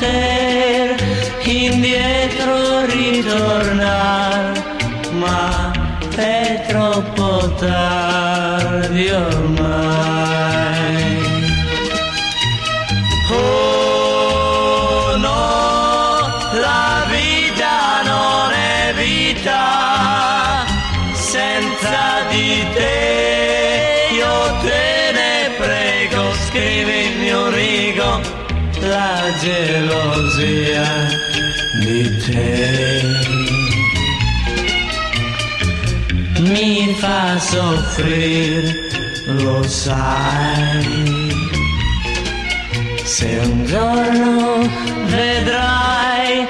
poter indietro ritornare, ma è troppo tardi ormai. Soffrire, lo sai. Se un giorno vedrai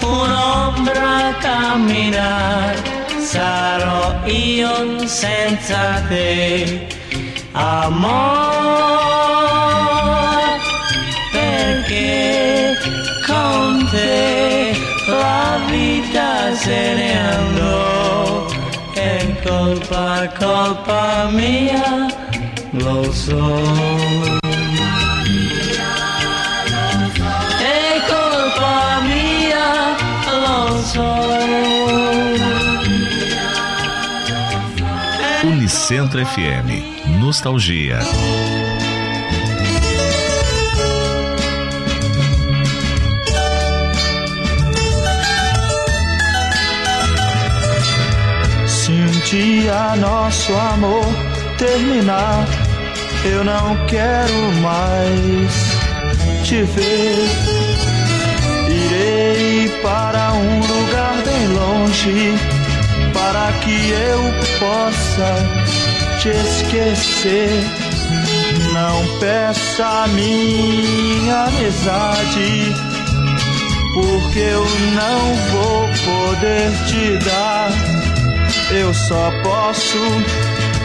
un'ombra camminare, sarò io senza te, amore, perché con te la vita se ne andò, colpa, colpa mia, lo so. È colpa mia. Unicentro FM. Nostalgia. Dia nosso amor terminar, eu não quero mais te ver. Irei para um lugar bem longe, para que eu possa te esquecer. Não peça minha amizade, porque eu não vou poder te dar. Eu só posso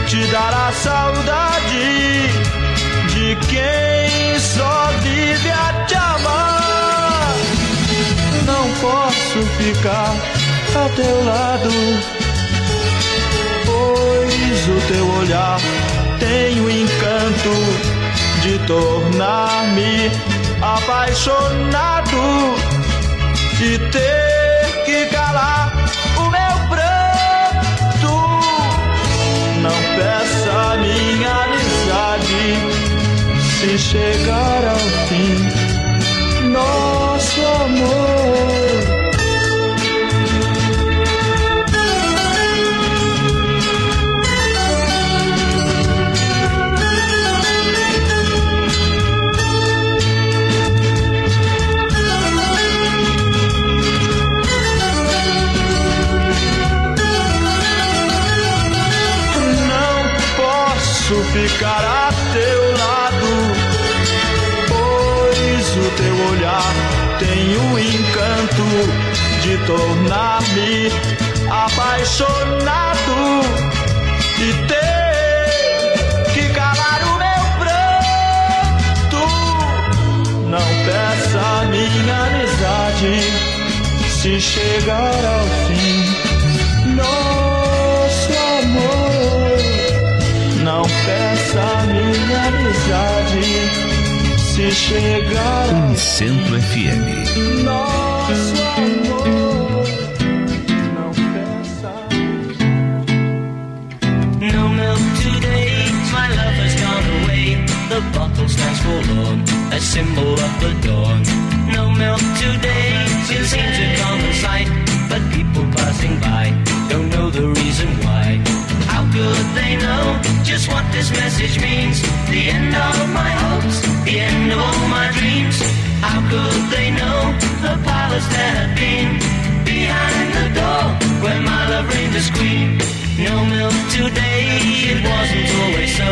te dar a saudade de quem só vive a te amar. Não posso ficar a teu lado, pois o teu olhar tem o encanto de tornar-me apaixonado e ter chegar um ao Unicentro FM. nosso amor. Não. No milk today, my love has gone away. The bottle stands forlorn, a symbol of the dawn. No milk today, it seems a common sight. But people passing by don't know the reason why. How could they know just what this message means? The end of my hopes, the end of all my dreams. How could they know the powers that have been behind the door where my love reigned as queen? No milk today, it wasn't always so.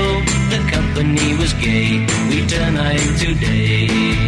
The company was gay, we turn night today.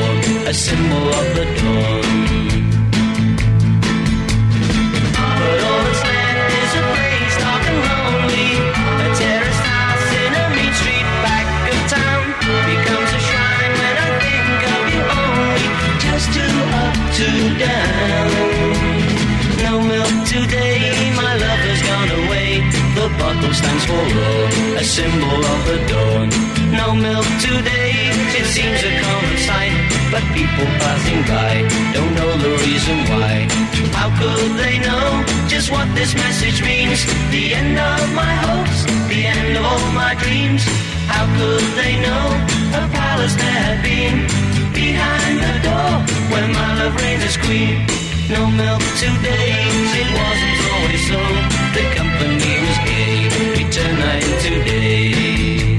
a symbol of the dawn. But all that's left is a place dark and lonely. A terraced house in a mean street back of town becomes a shrine when I think of you only. Just two up, two down. No milk today, my love has gone away. The stands for a symbol of the dawn. No milk today, it seems a common sight. But people passing by don't know the reason why. How could they know just what this message means? The end of my hopes, the end of all my dreams. How could they know a palace there had been? Behind the door, where my love reigns as queen. No milk today, it wasn't always so. The company was gay, we turn night into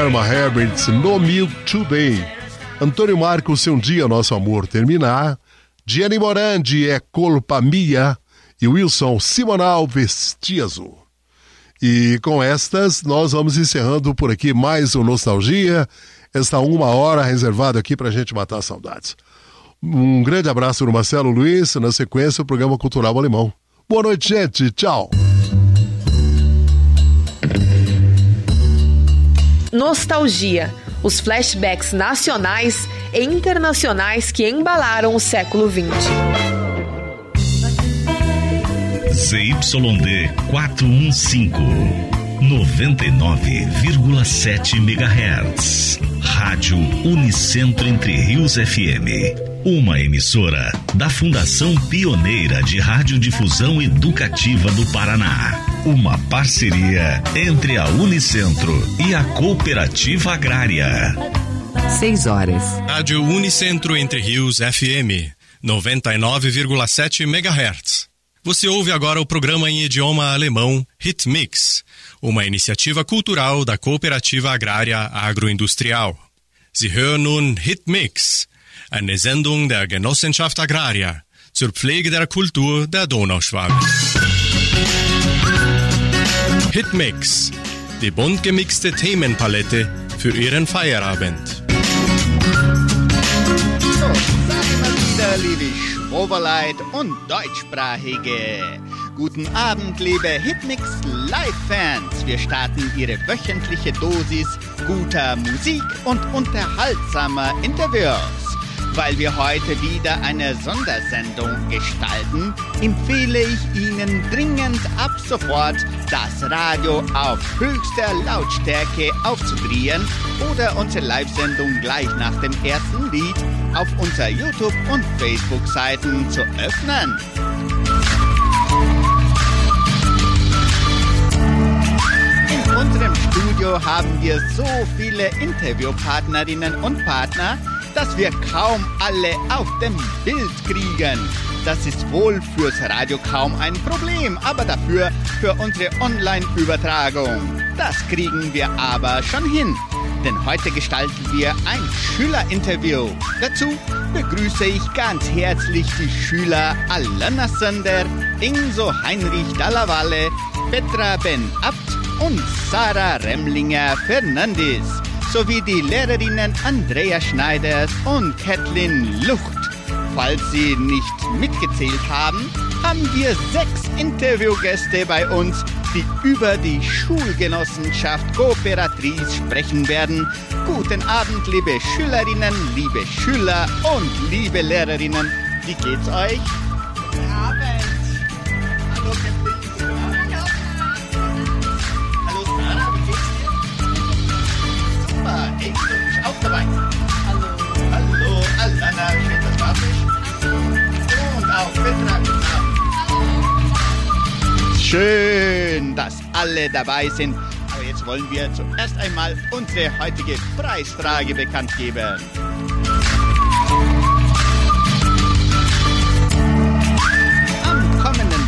Herma Herberts, No Milk Today. Antônio Marcos, Se Um Dia Nosso Amor Terminar. Gianni Morandi, É Colpa Mia. E Wilson Simonal, Vestiazo. E com estas, nós vamos encerrando por aqui mais um Nostalgia. Esta uma hora reservada aqui para a gente matar saudades. Um grande abraço do Marcelo Luiz. Na sequência, o programa Cultural Alemão. Boa noite, gente. Tchau. Nostalgia. Os flashbacks nacionais e internacionais que embalaram o século XX. ZYD 415, 99,7 MHz. Rádio Unicentro Entre Rios FM. Uma emissora da Fundação Pioneira de Radiodifusão Educativa do Paraná. Uma parceria entre a Unicentro e a Cooperativa Agrária. 6 horas. Rádio Unicentro Entre Rios FM 99,7 MHz. Você ouve agora o programa em idioma alemão Hit Mix, uma iniciativa cultural da Cooperativa Agrária Agroindustrial. Sie hören nun Hit Mix, eine Sendung der Genossenschaft Agraria zur Pflege der Kultur der Donauschwaben. Hit Mix, die bunt gemixte Themenpalette für Ihren Feierabend. So, sage mal wieder, liebe Schwoberleit und Deutschsprachige. Guten Abend, liebe Hitmix Live-Fans. Wir starten Ihre wöchentliche Dosis guter Musik und unterhaltsamer Interviews. Weil wir heute wieder eine Sondersendung gestalten, empfehle ich Ihnen dringend ab sofort das Radio auf höchster Lautstärke aufzudrehen oder unsere Live-Sendung gleich nach dem ersten Lied auf unserer YouTube- und Facebook-Seiten zu öffnen. In unserem Studio haben wir so viele Interviewpartnerinnen und Partner, dass wir kaum alle auf dem Bild kriegen. Das ist wohl fürs Radio kaum ein Problem, aber dafür für unsere Online-Übertragung. Das kriegen wir aber schon hin. Denn heute gestalten wir ein Schülerinterview. Dazu begrüße ich ganz herzlich die Schüler Alana Sander, Inso Heinrich Dallavalle, Petra Ben Abt und Sarah Remlinger Fernandes sowie die Lehrerinnen Andrea Schneiders und Kathleen Lucht. Falls Sie nicht mitgezählt haben, haben wir sechs Interviewgäste bei uns, die über die Schulgenossenschaft Kooperatrice sprechen werden. Guten Abend, liebe Schülerinnen, liebe Schüler und liebe Lehrerinnen. Wie geht's euch? Guten Abend. Dabei. Hallo. Hallo, Alana, dass du da bist. Und auch Petra, Abend. Schön, dass alle dabei sind. Aber jetzt wollen wir zuerst einmal unsere heutige Preisfrage bekannt geben.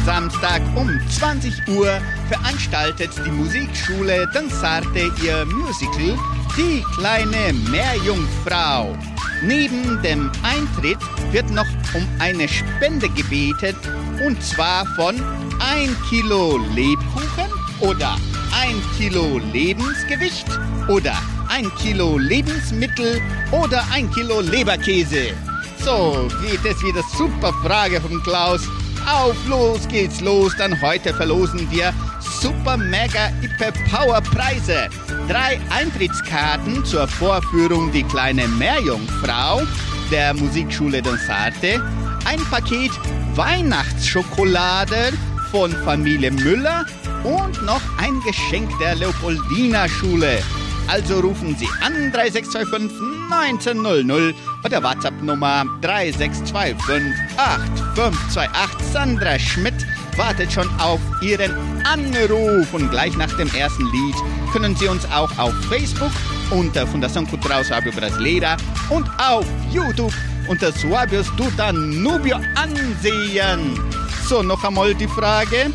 Samstag um 20 Uhr veranstaltet die Musikschule Danzarte ihr Musical Die kleine Meerjungfrau. Neben dem Eintritt wird noch um eine Spende gebetet und zwar von 1 Kilo Lebkuchen oder 1 Kilo Lebensgewicht oder 1 Kilo Lebensmittel oder 1 Kilo Leberkäse. So, geht es wieder super Frage von Klaus. Auf los geht's los, dann heute verlosen wir super mega Ippe Power Preise. Drei Eintrittskarten zur Vorführung Die kleine Meerjungfrau der Musikschule Donsarte, ein Paket Weihnachtsschokolade von Familie Müller und noch ein Geschenk der Leopoldina Schule. Also rufen Sie an 3625 1900 oder WhatsApp Nummer 3625 8528. Sandra Schmidt wartet schon auf Ihren Anruf und gleich nach dem ersten Lied können Sie uns auch auf Facebook unter Fundação Cultural Suábio Brasileira und auf YouTube unter Suábios do Danubio ansehen. So, noch einmal die Frage.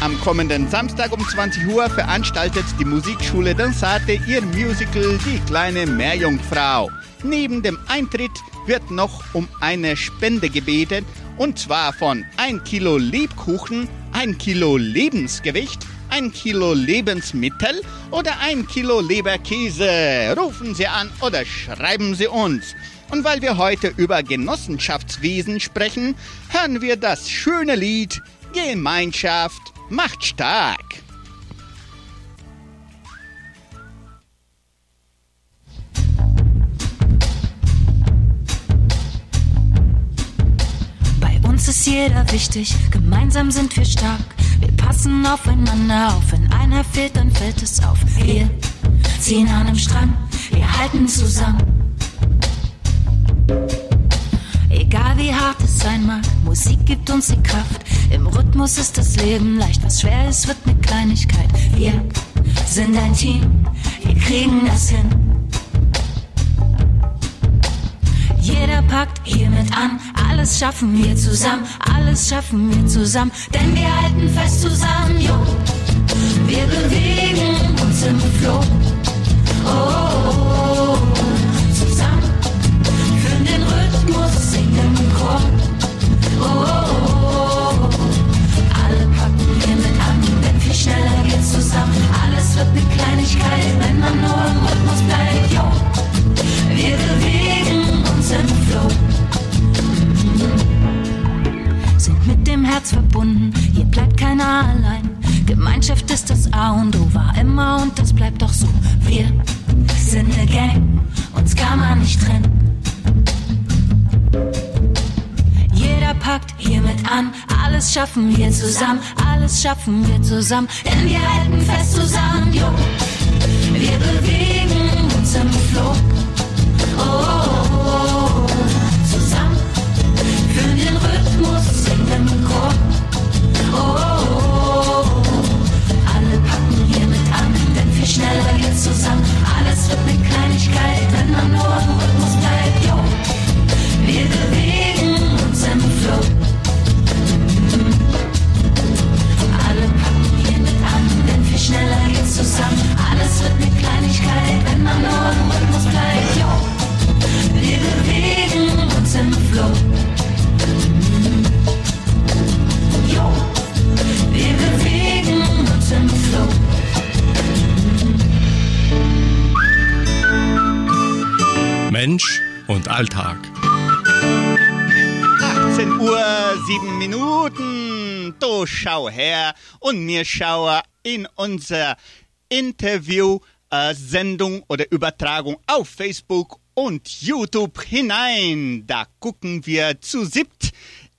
Am kommenden Samstag um 20 Uhr veranstaltet die Musikschule Dansate ihr Musical Die kleine Meerjungfrau. Neben dem Eintritt wird noch um eine Spende gebetet und zwar von 1 Kilo Lebkuchen, 1 Kilo Lebensgewicht, 1 Kilo Lebensmittel oder 1 Kilo Leberkäse. Rufen Sie an oder schreiben Sie uns. Und weil wir heute über Genossenschaftswesen sprechen, hören wir das schöne Lied Gemeinschaft macht stark. Bei uns ist jeder wichtig, gemeinsam sind wir stark. Wir passen aufeinander auf, wenn einer fehlt, dann fällt es auf. Wir ziehen an einem Strang, wir halten zusammen. Egal wie hart es sein mag, Musik gibt uns die Kraft. Im Rhythmus ist das Leben leicht, was schwer ist, wird eine Kleinigkeit. Wir sind ein Team, wir kriegen das hin. Jeder packt hiermit an, alles schaffen wir zusammen, alles schaffen wir zusammen, denn wir halten fest zusammen, jo. Wir bewegen uns im Flow. Oh, oh, oh, Herz verbunden, hier bleibt keiner allein. Gemeinschaft ist das A und O, war immer und das bleibt doch so. Wir sind eine Gang, uns kann man nicht trennen. Jeder packt hiermit an, alles schaffen wir zusammen, alles schaffen wir zusammen, denn wir halten fest zusammen, jo. Wir bewegen uns im Flow. Oh, oh, oh, oh. zusammen führen den Rhythmus, singen Alles wird eine Kleinigkeit, wenn man nur im Rhythmus bleibt. Wir bewegen uns im Flow. Alle packen hiermit an, denn viel schneller geht's zusammen. Alles wird eine Kleinigkeit, wenn man nur im Rhythmus bleibt. Wir bewegen uns im Flow. Mensch und Alltag. 18 Uhr, 7 Minuten. Du schau her und mir schaue in unser Interview, äh, Sendung oder Übertragung auf Facebook und YouTube hinein. Da gucken wir zu siebt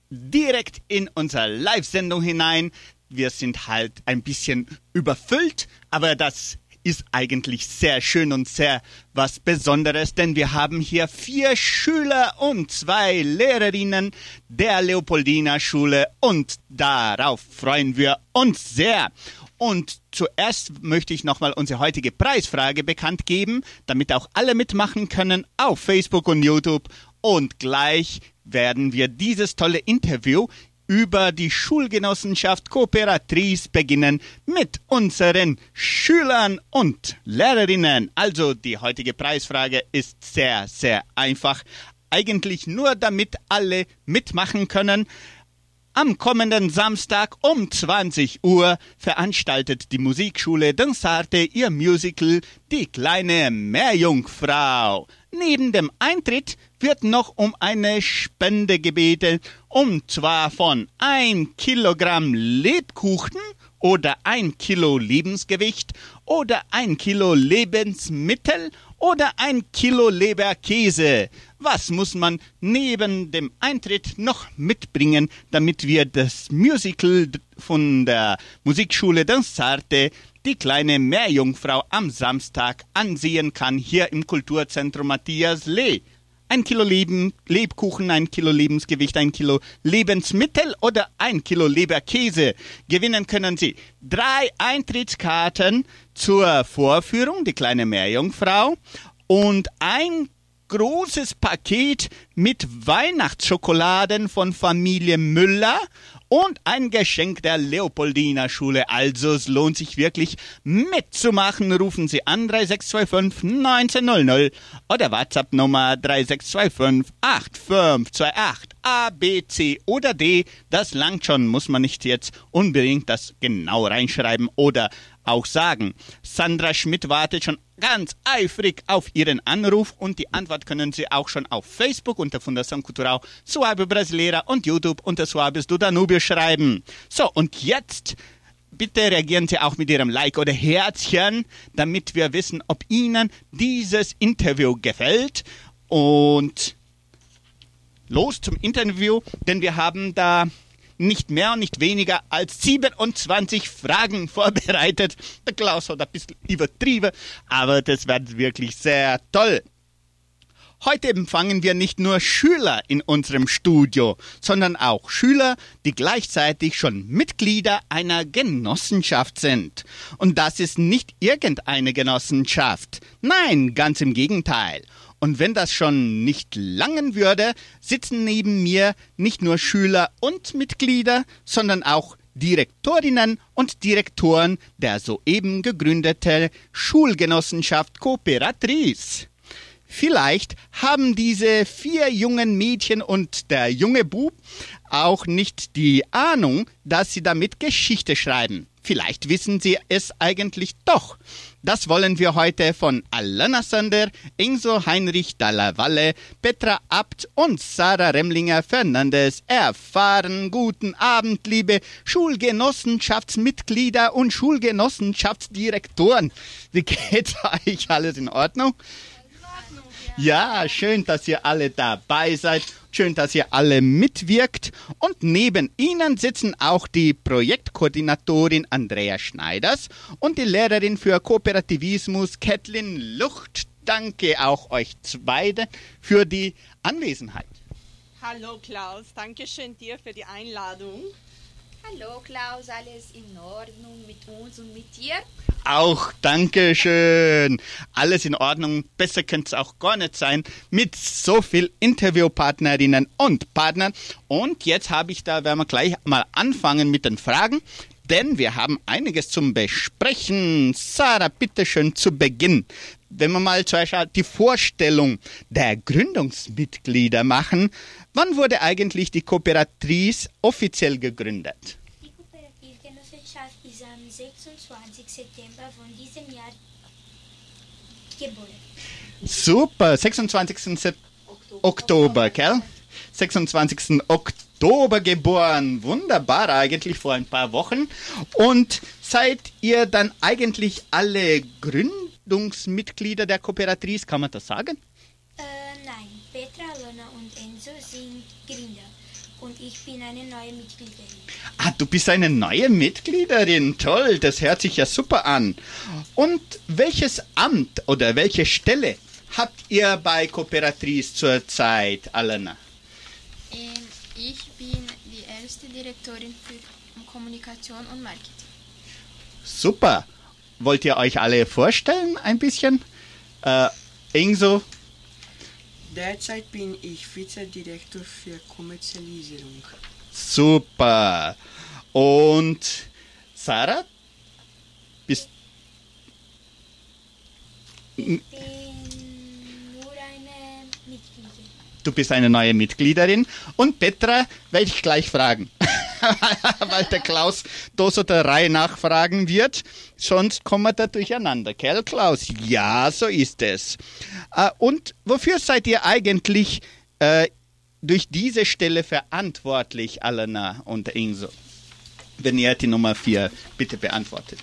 direkt in unsere Live-Sendung hinein. Wir sind halt ein bisschen überfüllt, aber das ist eigentlich sehr schön und sehr was Besonderes, denn wir haben hier vier Schüler und zwei Lehrerinnen der Leopoldina Schule und darauf freuen wir uns sehr. Und zuerst möchte ich nochmal unsere heutige Preisfrage bekannt geben, damit auch alle mitmachen können auf Facebook und YouTube. Und gleich werden wir dieses tolle Interview über die Schulgenossenschaft Kooperatrice beginnen mit unseren Schülern und Lehrerinnen. Also die heutige Preisfrage ist sehr, sehr einfach. Eigentlich nur damit alle mitmachen können. Am kommenden Samstag um 20 Uhr veranstaltet die Musikschule Densarte ihr Musical Die kleine Meerjungfrau. Neben dem Eintritt wird noch um eine Spende gebeten, und zwar von ein Kilogramm Lebkuchen oder ein Kilo Lebensgewicht oder ein Kilo Lebensmittel oder ein Kilo Leberkäse. Was muss man neben dem Eintritt noch mitbringen, damit wir das Musical von der Musikschule Danzarte die kleine Meerjungfrau am Samstag ansehen kann hier im Kulturzentrum Matthias Lee? ein Kilo Leben, Lebkuchen, ein Kilo Lebensgewicht, ein Kilo Lebensmittel oder ein Kilo Leberkäse. Gewinnen können Sie drei Eintrittskarten zur Vorführung, die kleine Meerjungfrau, und ein großes Paket mit Weihnachtsschokoladen von Familie Müller und ein Geschenk der Leopoldiner Schule. Also es lohnt sich wirklich mitzumachen. Rufen Sie an 3625 1900 oder WhatsApp Nummer 3625 8528 A, B, C oder D. Das langt schon, muss man nicht jetzt unbedingt das genau reinschreiben oder auch sagen. Sandra Schmidt wartet schon ganz eifrig auf Ihren Anruf und die Antwort können Sie auch schon auf Facebook unter Fundação Cultural Suabe Brasileira und YouTube unter Suabes do Danubio schreiben. So, und jetzt bitte reagieren Sie auch mit Ihrem Like oder Herzchen, damit wir wissen, ob Ihnen dieses Interview gefällt. Und los zum Interview, denn wir haben da nicht mehr und nicht weniger als 27 Fragen vorbereitet. Der Klaus hat ein bisschen übertrieben, aber das wird wirklich sehr toll. Heute empfangen wir nicht nur Schüler in unserem Studio, sondern auch Schüler, die gleichzeitig schon Mitglieder einer Genossenschaft sind. Und das ist nicht irgendeine Genossenschaft. Nein, ganz im Gegenteil. Und wenn das schon nicht langen würde, sitzen neben mir nicht nur Schüler und Mitglieder, sondern auch Direktorinnen und Direktoren der soeben gegründeten Schulgenossenschaft Cooperatrice. Vielleicht haben diese vier jungen Mädchen und der junge Bub auch nicht die Ahnung, dass sie damit Geschichte schreiben. Vielleicht wissen sie es eigentlich doch. Das wollen wir heute von Alana Sander, Inso Heinrich Dallavalle, Petra Abt und Sarah Remlinger Fernandes erfahren. Guten Abend, liebe Schulgenossenschaftsmitglieder und Schulgenossenschaftsdirektoren. Wie geht's euch? Alles in Ordnung? Ja, schön, dass ihr alle dabei seid. Schön, dass ihr alle mitwirkt. Und neben Ihnen sitzen auch die Projektkoordinatorin Andrea Schneiders und die Lehrerin für Kooperativismus Kathleen Lucht. Danke auch euch beide für die Anwesenheit. Hallo Klaus, danke schön dir für die Einladung. Hallo Klaus, alles in Ordnung mit uns und mit dir? Auch Dankeschön. Alles in Ordnung. Besser könnte es auch gar nicht sein mit so viel Interviewpartnerinnen und Partnern. Und jetzt habe ich da, werden wir gleich mal anfangen mit den Fragen, denn wir haben einiges zum Besprechen. Sarah, bitteschön zu Beginn. Wenn wir mal zuerst die Vorstellung der Gründungsmitglieder machen, wann wurde eigentlich die Kooperatrice offiziell gegründet? Die Kooperativgenossenschaft ist am 26. September von diesem Jahr geboren. Super, 26. Sep Oktober, gell? 26. Oktober geboren. Wunderbar, eigentlich vor ein paar Wochen. Und seid ihr dann eigentlich alle Gründungsmitglieder der Kooperatrice, kann man das sagen? Äh, nein, Petra, Lona und Enzo sind Gründer und ich bin eine neue Mitgliederin. Ah, du bist eine neue Mitgliederin. Toll, das hört sich ja super an. Und welches Amt oder welche Stelle habt ihr bei Kooperatrice zurzeit, Alena? Ähm, ich bin die erste Direktorin für Kommunikation und Marketing. Super. Wollt ihr euch alle vorstellen ein bisschen? Äh, Enzo, Derzeit bin ich Vizedirektor für Kommerzialisierung. super. Und Sarah? Bist Ich bin nur eine Mitglied. Du bist eine neue Mitgliederin. Und Petra werde ich gleich fragen. Weil der Klaus da so der Reihe nachfragen wird. Sonst kommen wir da durcheinander, gell, Klaus? Ja, so ist es. Äh, und wofür seid ihr eigentlich äh, durch diese Stelle verantwortlich, Alena und Inso? Wenn ihr die Nummer 4 bitte beantwortet.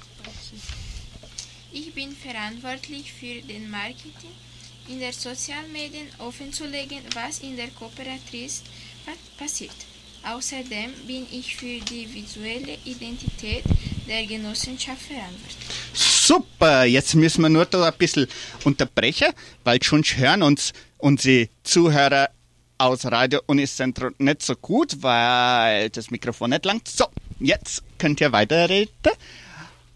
Ich bin verantwortlich für den Marketing in der Sozialmedien offenzulegen, was in der Kooperatrice pa- passiert. Außerdem bin ich für die visuelle Identität der Genossenschaft verantwortlich. Super, jetzt müssen wir nur da ein bisschen unterbrechen, weil schon hören uns unsere Zuhörer aus Radio Unicentro nicht so gut, weil das Mikrofon nicht langt. So, jetzt könnt ihr weiterreden.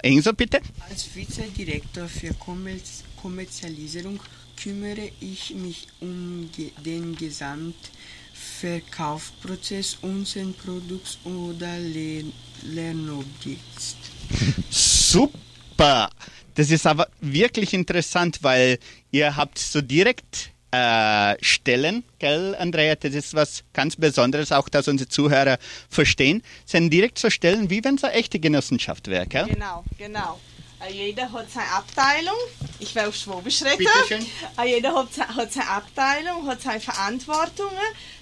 Enzo, bitte. Als Vizedirektor für Kommerz Kommerzialisierung kümmere ich mich um den Gesamtverkaufsprozess unseres Produkts oder Le Lernobjekts. Super. Das ist aber wirklich interessant, weil ihr habt so direkt äh, Stellen, gell, Andrea? Das ist was ganz Besonderes, auch dass unsere Zuhörer verstehen. Sind direkt so Stellen, wie wenn es eine echte Genossenschaft wäre, gell? Genau, genau. Äh, Jeder hat seine Abteilung. Ich will auf Schwabisch reden. Bitte schön. Äh, Jeder hat, hat seine Abteilung, hat seine Verantwortungen.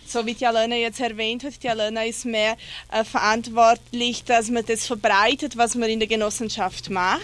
So wie die Alena jetzt erwähnt hat, die Alena ist mehr äh, verantwortlich, dass man das verbreitet, was wir in der Genossenschaft machen.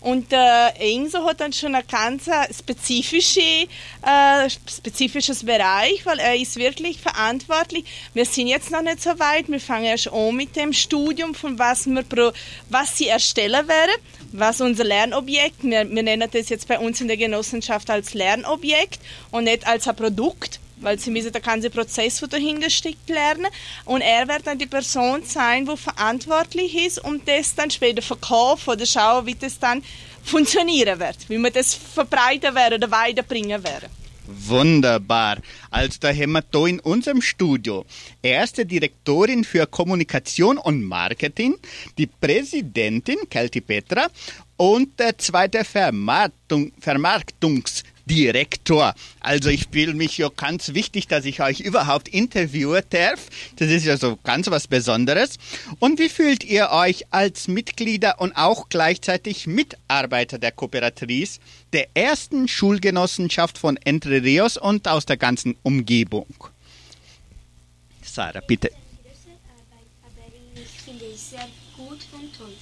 Und äh, Enzo hat dann schon ein ganz äh, spezifische, äh, spezifisches Bereich, weil er ist wirklich verantwortlich. Wir sind jetzt noch nicht so weit. Wir fangen erst an mit dem Studium, von was wir pro, was sie erstellen werden, was unser Lernobjekt. Wir, wir nennen das jetzt bei uns in der Genossenschaft als Lernobjekt und nicht als ein Produkt weil sie müssen den ganzen Prozess, der dahinter steckt, lernen. Und er wird dann die Person sein, die verantwortlich ist, um das dann später verkaufen oder schauen, wie das dann funktionieren wird, wie wir das verbreiten werden oder weiterbringen werden. Wunderbar. Also da haben wir da in unserem Studio erste Direktorin für Kommunikation und Marketing, die Präsidentin Kelti Petra und der zweite Vermarktung, Vermarktungsdirektor. Also ich fühle mich ja ganz wichtig, dass ich euch überhaupt interviewen darf. Das ist ja so ganz was Besonderes. Und wie fühlt ihr euch als Mitglieder und auch gleichzeitig Mitarbeiter der Kooperatrice der ersten Schulgenossenschaft von Entre Rios und aus der ganzen Umgebung? Sarah, bitte. Ich finde es sehr gut und toll.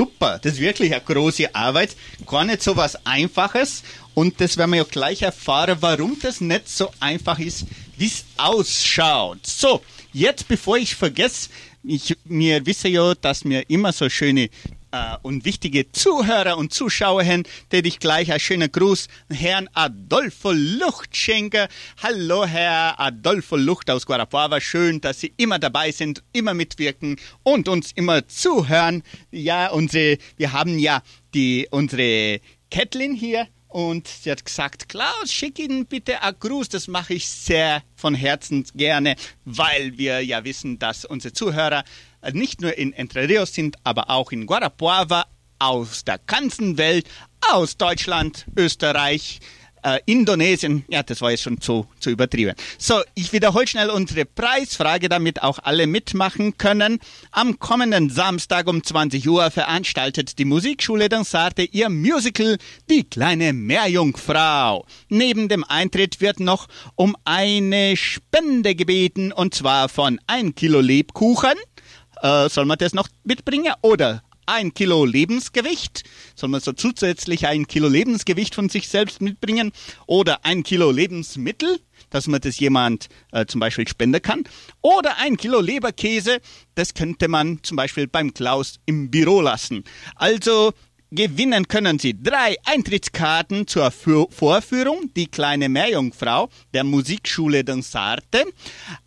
Super, das ist wirklich eine große Arbeit. Gar nicht so was Einfaches. Und das werden wir ja gleich erfahren, warum das nicht so einfach ist, wie es ausschaut. So, jetzt bevor ich vergesse, ich, wir wissen ja, dass wir immer so schöne äh, und wichtige Zuhörer und Zuschauer haben, der ich gleich einen schönen Gruß Herrn Adolfo Lucht schenke. Hallo, Herr Adolfo Lucht aus Guarapuava. Schön, dass Sie immer dabei sind, immer mitwirken und uns immer zuhören. Ja, unsere, wir haben ja die, unsere Kätlin hier und sie hat gesagt, Klaus, schick Ihnen bitte einen Gruß. Das mache ich sehr von Herzen gerne, weil wir ja wissen, dass unsere Zuhörer nicht nur in Entre Rios sind, aber auch in Guarapuava, aus der ganzen Welt, aus Deutschland, Österreich, äh, Indonesien. Ja, das war jetzt schon zu, zu übertrieben. So, ich wiederhole schnell unsere Preisfrage, damit auch alle mitmachen können. Am kommenden Samstag um 20 Uhr veranstaltet die Musikschule Dansarte ihr Musical Die kleine Meerjungfrau. Neben dem Eintritt wird noch um eine Spende gebeten, und zwar von ein Kilo Lebkuchen. Äh, soll man das noch mitbringen? Oder ein Kilo Lebensgewicht. Soll man so zusätzlich ein Kilo Lebensgewicht von sich selbst mitbringen? Oder ein Kilo Lebensmittel, dass man das jemand äh, zum Beispiel spenden kann? Oder ein Kilo Leberkäse, das könnte man zum Beispiel beim Klaus im Büro lassen. Also Gewinnen können Sie drei Eintrittskarten zur Vorführung Die kleine Meerjungfrau der Musikschule Dansarte,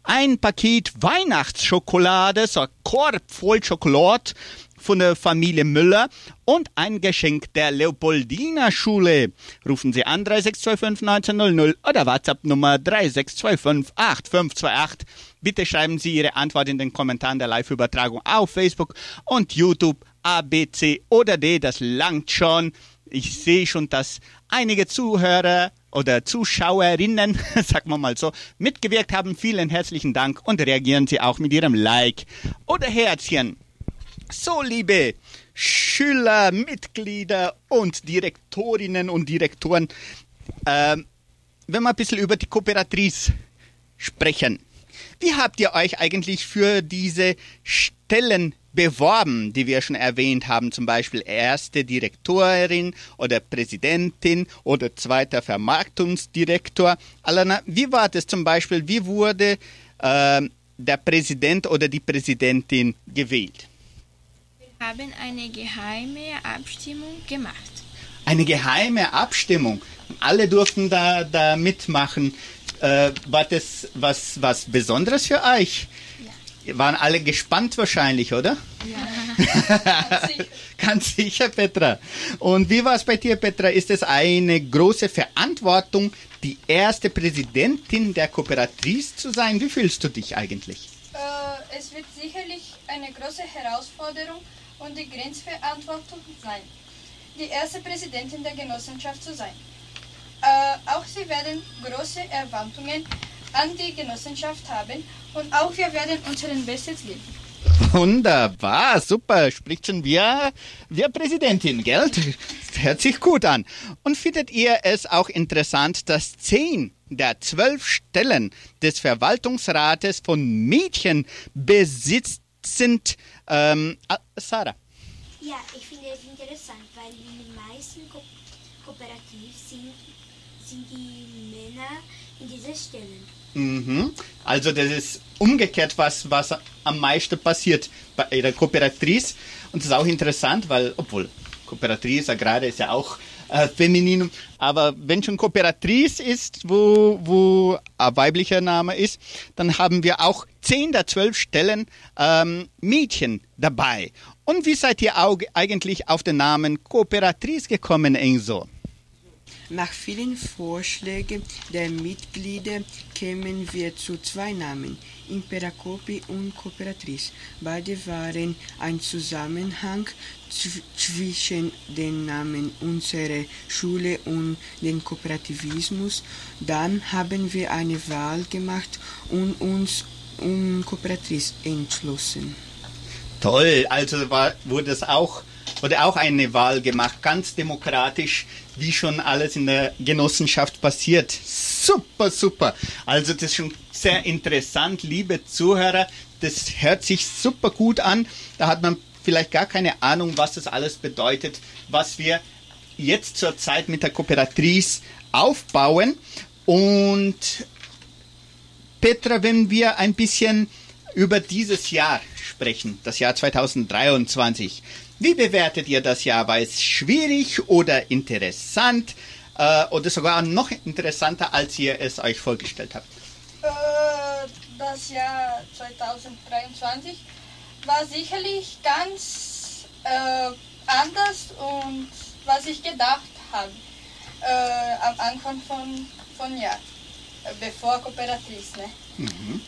ein Paket Weihnachtsschokolade, so ein Korb voll Schokolade von der Familie Müller und ein Geschenk der Leopoldina Schule. Rufen Sie an 3625 1900 oder WhatsApp Nummer 3625 8528. Bitte schreiben Sie Ihre Antwort in den Kommentaren der Live-Übertragung auf Facebook und YouTube A, B, C oder D. Das langt schon. Ich sehe schon, dass einige Zuhörer oder Zuschauerinnen, sagen wir mal so, mitgewirkt haben. Vielen herzlichen Dank und reagieren Sie auch mit Ihrem Like oder Herzchen. So, liebe Schüler, Mitglieder und Direktorinnen und Direktoren, ähm, wenn wir ein bisschen über die Kooperatrice sprechen. Wie habt ihr euch eigentlich für diese Stellen beworben, die wir schon erwähnt haben, zum Beispiel erste Direktorin oder Präsidentin oder zweiter Vermarktungsdirektor. Alana, wie war das zum Beispiel? Wie wurde äh, der Präsident oder die Präsidentin gewählt? Wir haben eine geheime Abstimmung gemacht. Eine geheime Abstimmung. Alle durften da, da mitmachen. Äh, war das was, was Besonderes für euch? Waren alle gespannt wahrscheinlich, oder? Ja. Ganz sicher, Petra. Und wie war es bei dir, Petra? Ist es eine große Verantwortung, die erste Präsidentin der Kooperatrice zu sein? Wie fühlst du dich eigentlich? Äh, es wird sicherlich eine große Herausforderung und die Grenzverantwortung sein, die erste Präsidentin der Genossenschaft zu sein. Äh, auch sie werden große Erwartungen an die Genossenschaft haben und auch wir werden unseren Bestes geben. Wunderbar, super. Spricht schon wie, wie Präsidentin, gell? Hört sich gut an. Und findet ihr es auch interessant, dass zehn der zwölf Stellen des Verwaltungsrates von Mädchen besitzt sind? Ähm, Sarah. Ja, ich finde es interessant, weil in den meisten Ko Kooperativen sind, sind die Männer in diesen Stellen. Mhm. Also das ist umgekehrt was, was am meisten passiert bei der Kooperatrice. Und das ist auch interessant, weil, obwohl Kooperatrice, Agrare ist ja auch äh, Femininum, aber wenn schon Kooperatrice ist, wo, wo ein weiblicher Name ist, dann haben wir auch 10 der 12 Stellen ähm, Mädchen dabei. Und wie seid ihr auch eigentlich auf den Namen Kooperatrice gekommen, Enzo? Nach vielen Vorschlägen der Mitglieder kämen wir zu zwei Namen, Imperacopi und Kooperatrice. Beide waren ein Zusammenhang zwischen den Namen unserer Schule und dem Kooperativismus. Dann haben wir eine Wahl gemacht und uns um Kooperatrice entschlossen. Toll, also war, wurde es auch wurde auch eine Wahl gemacht, ganz demokratisch, wie schon alles in der Genossenschaft passiert. Super, super. Also das ist schon sehr interessant, liebe Zuhörer. Das hört sich super gut an. Da hat man vielleicht gar keine Ahnung, was das alles bedeutet, was wir jetzt zur Zeit mit der Kooperatrice aufbauen. Und Petra, wenn wir ein bisschen über dieses Jahr sprechen, das Jahr 2023. Wie bewertet ihr das Jahr? War es schwierig oder interessant äh, oder sogar noch interessanter, als ihr es euch vorgestellt habt? Äh, das Jahr 2023 war sicherlich ganz äh, anders und was ich gedacht habe äh, am Anfang von, von Jahr, äh, bevor Kooperativ. Ne? Mhm.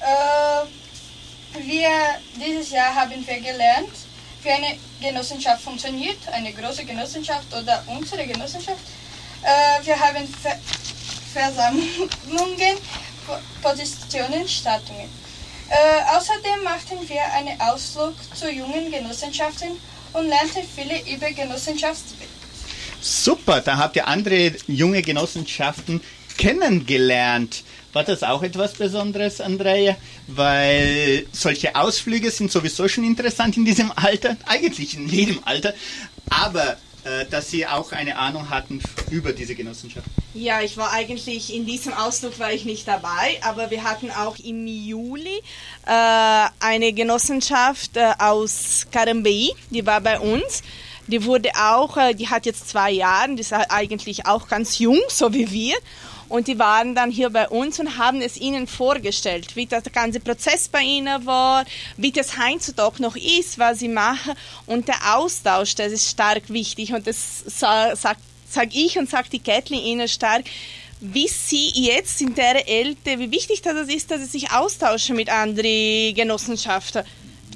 Wir, dieses Jahr haben wir gelernt, wie eine Genossenschaft funktioniert, eine große Genossenschaft oder unsere Genossenschaft. Äh, wir haben Ver Versammlungen, Positionen, Statungen. Äh, außerdem machten wir einen Ausflug zu jungen Genossenschaften und lernten viele über Genossenschaftswelt. Super, da habt ihr andere junge Genossenschaften kennengelernt. War das auch etwas Besonderes, Andrea? Weil solche Ausflüge sind sowieso schon interessant in diesem Alter, eigentlich in jedem Alter, aber äh, dass Sie auch eine Ahnung hatten über diese Genossenschaft. Ja, ich war eigentlich in diesem Ausflug war ich nicht dabei, aber wir hatten auch im Juli äh, eine Genossenschaft äh, aus Karambei, die war bei uns. Die wurde auch, äh, die hat jetzt zwei Jahre, die ist eigentlich auch ganz jung, so wie wir. Und die waren dann hier bei uns und haben es ihnen vorgestellt, wie der ganze Prozess bei ihnen war, wie das heutzutage noch ist, was sie machen. Und der Austausch, das ist stark wichtig. Und das sagt sag ich und sagt die Kathleen ihnen stark, wie sie jetzt in der Älte, wie wichtig das ist, dass sie sich austauschen mit anderen Genossenschaften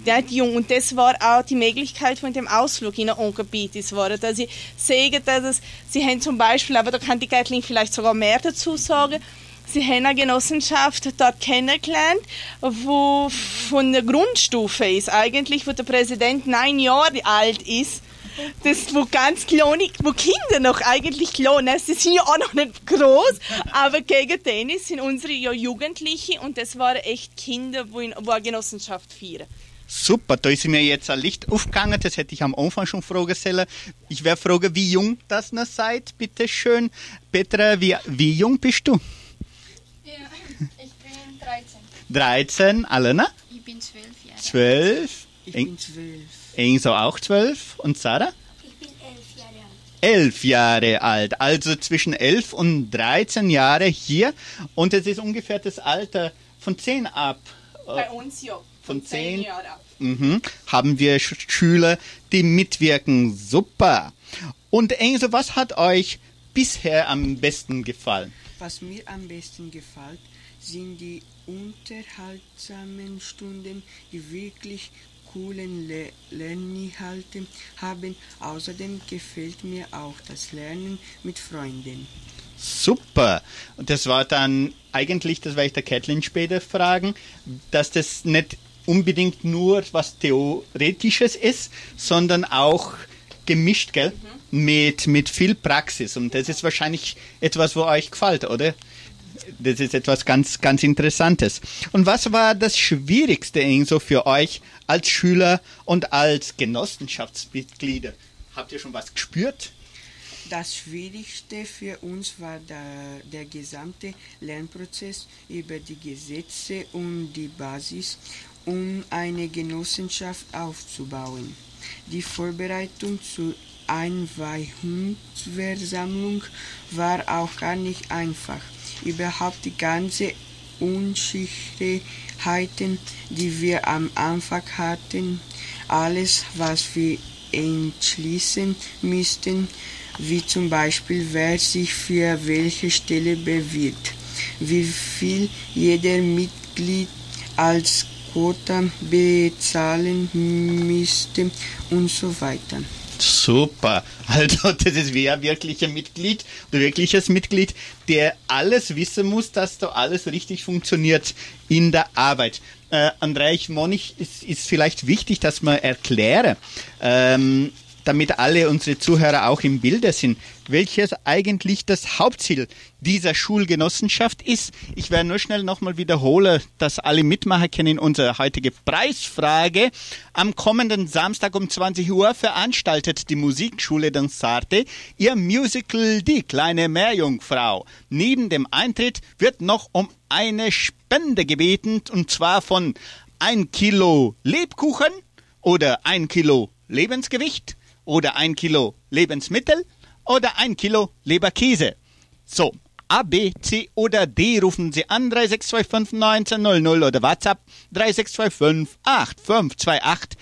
nicht jung. Und das war auch die Möglichkeit von dem Ausflug in Onkerbietis war, dass sie sagen, dass es, sie haben zum Beispiel, aber da kann die Geitling vielleicht sogar mehr dazu sagen, sie haben eine Genossenschaft dort kennengelernt, wo von der Grundstufe ist eigentlich, wo der Präsident neun Jahre alt ist das, wo ganz kleine, wo Kinder noch eigentlich sind, sie sind ja auch noch nicht groß, aber gegen Tennis sind unsere ja Jugendliche und das waren echt Kinder, wo, in, wo eine Genossenschaft feiern. Super, da ist mir jetzt ein Licht aufgegangen, das hätte ich am Anfang schon fragen sollen. Ich werde fragen, wie jung das noch seid, bitte schön. Petra, wie, wie jung bist du? Ja, ich bin 13. 13, Alena? Ich bin 12 Jahre 12? Ich bin 12. Enzo auch 12 und Sarah? Ich bin elf Jahre alt. Elf Jahre alt, also zwischen 11 und 13 Jahre hier. Und es ist ungefähr das Alter von 10 ab. Bei uns ja von 10 Jahre mhm, haben wir Sch Schüler, die mitwirken. Super. Und Enzo, was hat euch bisher am besten gefallen? Was mir am besten gefällt, sind die unterhaltsamen Stunden, die wirklich coolen Le Lerninhalte haben. Außerdem gefällt mir auch das Lernen mit Freunden. Super. Und das war dann eigentlich, das werde ich der Kathleen später fragen, dass das nicht unbedingt nur was Theoretisches ist, sondern auch gemischt, gell? Mhm. Mit, mit viel Praxis. Und das ist wahrscheinlich etwas, wo euch gefällt, oder? Das ist etwas ganz, ganz Interessantes. Und was war das Schwierigste so für euch als Schüler und als Genossenschaftsmitglieder? Habt ihr schon was gespürt? Das Schwierigste für uns war der, der gesamte Lernprozess über die Gesetze und die Basis um eine Genossenschaft aufzubauen. Die Vorbereitung zur Einweihungsversammlung war auch gar nicht einfach. Überhaupt die ganze Unsicherheiten, die wir am Anfang hatten, alles, was wir entschließen müssten, wie zum Beispiel, wer sich für welche Stelle bewirbt, wie viel jeder Mitglied als Quota bezahlen müsste und so weiter. Super. Also das ist wer wirklich ein Mitglied wirkliches Mitglied, der alles wissen muss, dass da alles richtig funktioniert in der Arbeit. Äh, Andrea, ich meine, es ist vielleicht wichtig, dass man erkläre, ähm, damit alle unsere Zuhörer auch im Bilde sind, welches eigentlich das Hauptziel dieser Schulgenossenschaft ist. Ich werde nur schnell nochmal wiederholen, dass alle mitmachen können in unserer heutige Preisfrage. Am kommenden Samstag um 20 Uhr veranstaltet die Musikschule Dansarte ihr Musical Die kleine Meerjungfrau. Neben dem Eintritt wird noch um eine Spende gebeten und zwar von ein Kilo Lebkuchen oder ein Kilo Lebensgewicht oder ein Kilo Lebensmittel oder ein Kilo Leberkäse. So, A, B, C oder D rufen Sie an 3625 1900 oder WhatsApp 3625 8528.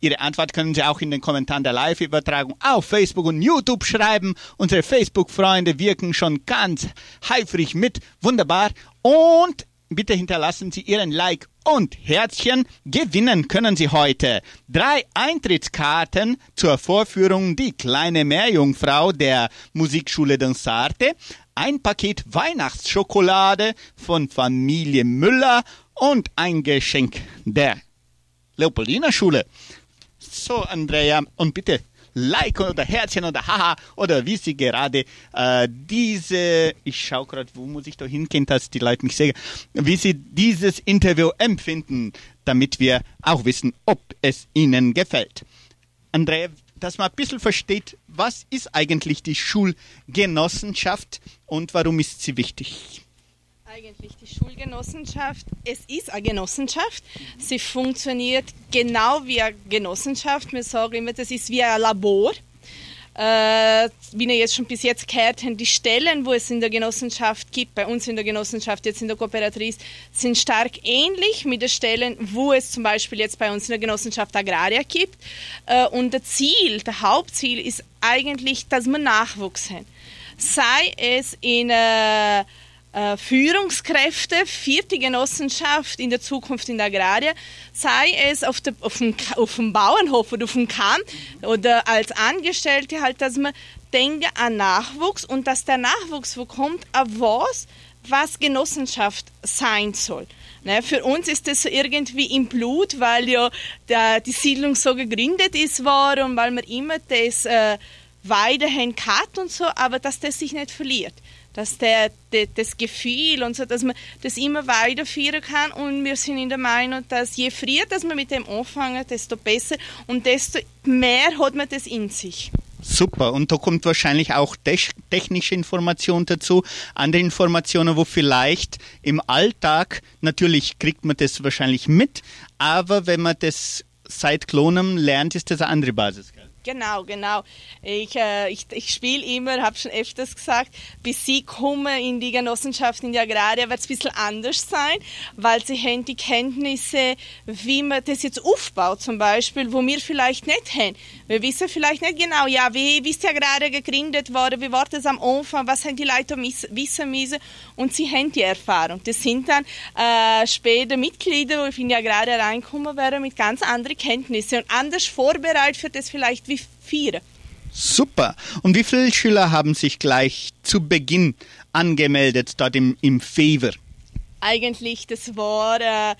Ihre Antwort können Sie auch in den Kommentaren der Live-Übertragung auf Facebook und YouTube schreiben. Unsere Facebook-Freunde wirken schon ganz heifrig mit. Wunderbar. Und bitte hinterlassen Sie Ihren Like und Herzchen. Gewinnen können Sie heute drei Eintrittskarten zur Vorführung Die kleine Meerjungfrau der Musikschule Dansarte, ein Paket Weihnachtsschokolade von Familie Müller und ein Geschenk der Leopoldina Schule. So, Andrea, und bitte Like oder Herzchen oder Haha oder wie sie gerade äh, diese, ich schaue gerade, wo muss ich da hingehen, dass die Leute mich sehen, wie sie dieses Interview empfinden, damit wir auch wissen, ob es ihnen gefällt. Andrea, dass man ein bisschen versteht, was ist eigentlich die Schulgenossenschaft und warum ist sie wichtig? Eigentlich die Schulgenossenschaft. Es ist eine Genossenschaft. Sie funktioniert genau wie eine Genossenschaft. Wir sagen immer, das ist wie ein Labor. äh, wie ihr jetzt schon bis jetzt gehört habt, die Stellen, wo es in der Genossenschaft gibt, bei uns in der Genossenschaft, jetzt in der Kooperatrice, sind stark ähnlich mit den Stellen, wo es zum Beispiel jetzt bei uns in der Genossenschaft Agraria gibt. Äh, und das Ziel, das Hauptziel ist eigentlich, dass wir Nachwuchs haben. Sei es in äh, Führungskräfte für die Genossenschaft in der Zukunft in der Agraria, sei es auf, der, auf, dem, auf dem Bauernhof oder auf dem Kahn oder als Angestellte halt, dass man denke an Nachwuchs und dass der Nachwuchs wo kommt, auf was, was Genossenschaft sein soll. Ne, für uns ist das irgendwie im Blut, weil ja der, die Siedlung so gegründet ist war und weil wir immer das äh, weiterhin hat und so, aber dass das sich nicht verliert dass der, der, das Gefühl und so, dass man das immer weiterführen kann und wir sind in der Meinung, dass je früher dass man mit dem anfangen, desto besser und desto mehr hat man das in sich. Super, und da kommt wahrscheinlich auch technische Information dazu, andere Informationen, wo vielleicht im Alltag, natürlich kriegt man das wahrscheinlich mit, aber wenn man das seit Klonen lernt, ist das eine andere Basis. Genau, genau. Ich, äh, ich, ich spiele immer, habe schon öfters gesagt, bis sie kommen in die Genossenschaft, in die Agraria, wird es ein bisschen anders sein, weil sie haben die Kenntnisse, wie man das jetzt aufbaut, zum Beispiel, wo wir vielleicht nicht haben. Wir wissen vielleicht nicht genau, ja, wie, wie ist die Agraria gegründet worden, wie war das am Anfang, was haben die Leute wissen müssen und sie haben die Erfahrung. Das sind dann äh, später Mitglieder, die in die Agraria reinkommen werden, mit ganz anderen Kenntnissen und anders vorbereitet für das vielleicht wie vier. Super. Und wie viele Schüler haben sich gleich zu Beginn angemeldet dort im, im Fever? Eigentlich, das war, äh,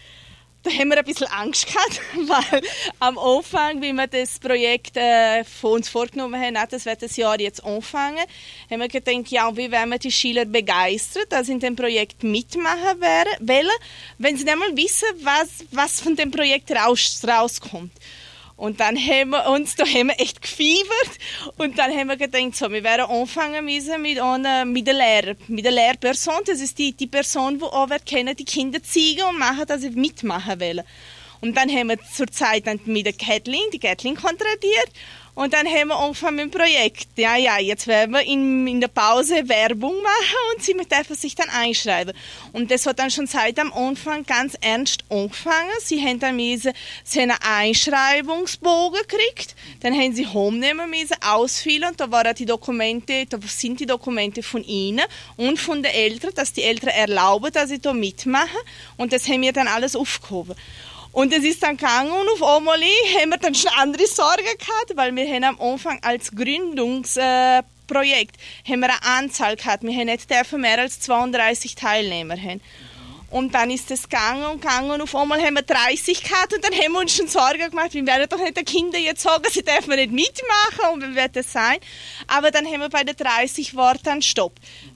da haben wir ein bisschen Angst gehabt, weil am Anfang, wie wir das Projekt äh, von uns vorgenommen haben, das wird das Jahr jetzt anfangen, haben wir gedacht, ja, wie werden wir die Schüler begeistern, dass sie in dem Projekt mitmachen wollen, wenn sie nicht mal wissen, was, was von dem Projekt raus, rauskommt. Und dann haben wir uns, da haben wir echt gefiebert. Und dann haben wir gedacht, so, wir werden anfangen müssen mit, einer, mit der Lehrer, mit der Lehrperson. Das ist die, die Person, die wird kennen, die Kinder zeigen und machen, dass sie mitmachen wollen. Und dann haben wir zur Zeit dann mit der Kathleen, die Kathleen kontradiert und dann haben wir angefangen mit dem Projekt. Ja, ja, jetzt werden wir in, in der Pause Werbung machen und sie dürfen sich dann einschreiben. Und das hat dann schon seit am Anfang ganz ernst angefangen. Sie haben dann müssen, einen Einschreibungsbogen gekriegt, dann haben sie homenehmen ausfüllen und da waren die Dokumente, da sind die Dokumente von ihnen und von den Eltern, dass die Eltern erlauben, dass sie da mitmachen und das haben wir dann alles aufgehoben. Und es ist dann gegangen und auf einmal haben wir dann schon andere Sorgen gehabt, weil wir haben am Anfang als Gründungsprojekt äh, haben wir eine Anzahl gehabt. Wir haben nicht mehr als 32 Teilnehmer haben. Und dann ist es gegangen und gegangen und auf einmal haben wir 30 gehabt und dann haben wir uns schon Sorgen gemacht, wir werden doch nicht den Kindern jetzt sagen, sie dürfen nicht mitmachen und wie wird das sein? Aber dann haben wir bei den 30 Worten Stopp.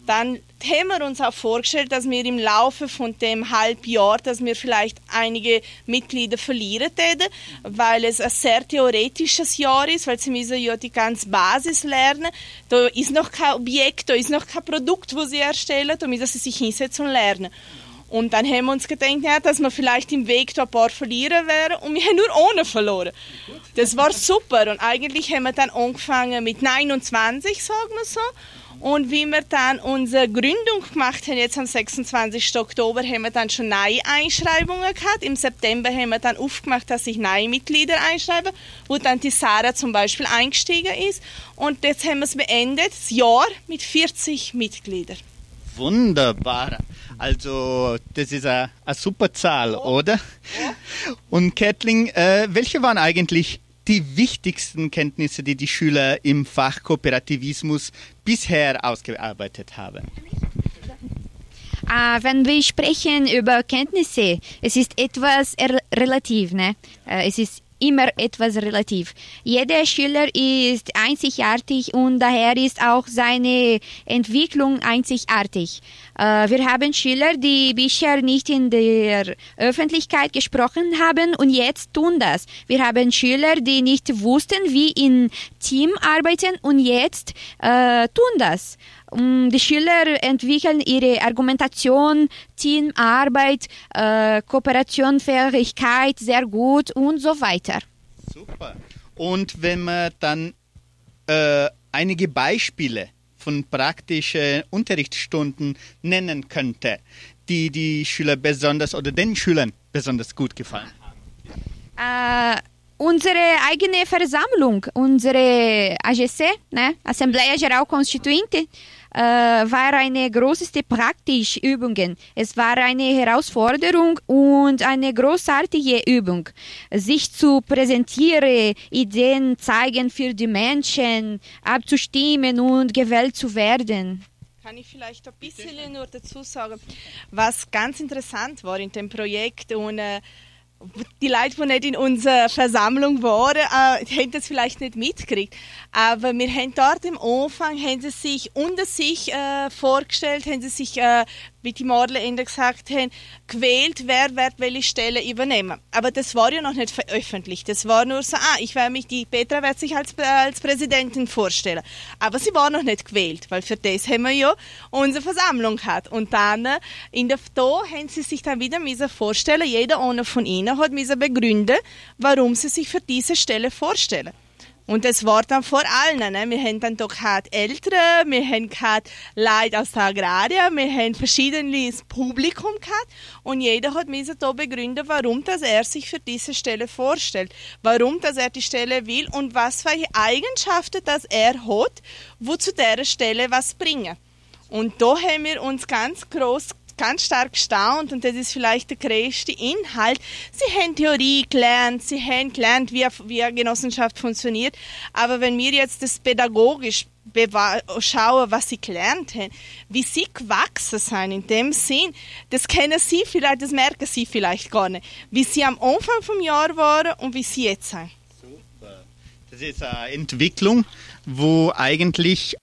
Dann haben wir uns auch vorgestellt, dass wir im Laufe von dem Halbjahr, dass wir vielleicht einige Mitglieder verlieren werden, weil es ein sehr theoretisches Jahr ist, weil sie müssen ja die ganze Basis lernen. Da ist noch kein Objekt, da ist noch kein Produkt, das sie erstellen, da müssen sie sich hinsetzen und lernen. Und dann haben wir uns gedacht, ja, dass wir vielleicht im Weg da ein paar verlieren werden und wir haben nur ohne verloren. Das war super und eigentlich haben wir dann angefangen mit 29, sagen wir so. Und wie wir dann unsere Gründung gemacht haben, jetzt am 26. Oktober, haben wir dann schon neue Einschreibungen gehabt. Im September haben wir dann aufgemacht, dass sich neue Mitglieder einschreiben, wo dann die Sarah zum Beispiel eingestiegen ist. Und jetzt haben wir es beendet, das Jahr mit 40 Mitgliedern. Wunderbar. Also, das ist eine, eine super Zahl, oh. oder? Oh. Und Kathleen, äh, welche waren eigentlich die wichtigsten Kenntnisse, die die Schüler im Fach Kooperativismus bisher ausgearbeitet haben? Äh, wenn wir sprechen über Kenntnisse, es ist etwas relativ. Ne? Äh, es ist immer etwas relativ. Jeder Schüler ist einzigartig und daher ist auch seine Entwicklung einzigartig. Äh, wir haben Schüler, die bisher nicht in der Öffentlichkeit gesprochen haben und jetzt tun das. Wir haben Schüler, die nicht wussten, wie in Team arbeiten und jetzt äh, tun das. Die Schüler entwickeln ihre Argumentation, Teamarbeit, äh, Kooperationsfähigkeit sehr gut und so weiter. Super. Und wenn man dann äh, einige Beispiele von praktischen Unterrichtsstunden nennen könnte, die die Schüler besonders oder den Schülern besonders gut gefallen? Äh, unsere eigene Versammlung, unsere AGC, ne, Assembleia Geral Constituinte, äh, war eine große praktische Übung. Es war eine Herausforderung und eine großartige Übung, sich zu präsentieren, Ideen zeigen für die Menschen, abzustimmen und gewählt zu werden. Kann ich vielleicht ein bisschen nur dazu sagen, was ganz interessant war in dem Projekt und äh, die Leute, die nicht in unserer Versammlung waren, äh, haben das vielleicht nicht mitgekriegt. Aber wir haben dort im Anfang haben sie sich unter sich äh, vorgestellt, haben sie sich äh, wie die Morle gesagt haben, gewählt, wer wird welche Stelle übernehmen. Aber das war ja noch nicht veröffentlicht. Das war nur so, ah, ich werde mich, die Petra wird sich als, als Präsidentin vorstellen. Aber sie war noch nicht gewählt, weil für das haben wir ja unsere Versammlung gehabt. Und dann, in der, da haben sie sich dann wieder müssen vorstellen, jeder einer von ihnen hat müssen begründen, warum sie sich für diese Stelle vorstellen. Und das war dann vor allen. Ne? Wir haben dann doch gehabt Ältere, wir haben gehabt Leute aus der Agraria, wir haben verschiedenes Publikum gehabt und jeder hat mir da begründet, warum dass er sich für diese Stelle vorstellt, warum dass er die Stelle will und was für Eigenschaften dass er hat, wo zu der Stelle was bringen. Und da haben wir uns ganz groß ganz stark gestaunt und das ist vielleicht der größte Inhalt. Sie haben Theorie gelernt, sie haben gelernt, wie, eine Genossenschaft funktioniert, aber wenn wir jetzt das pädagogisch schauen, was sie gelernt haben, wie sie gewachsen sind in dem Sinn, das kennen sie vielleicht, das merken sie vielleicht gar nicht, wie sie am Anfang vom Jahr waren und wie sie jetzt sind. Super. Das ist eine Entwicklung, wo eigentlich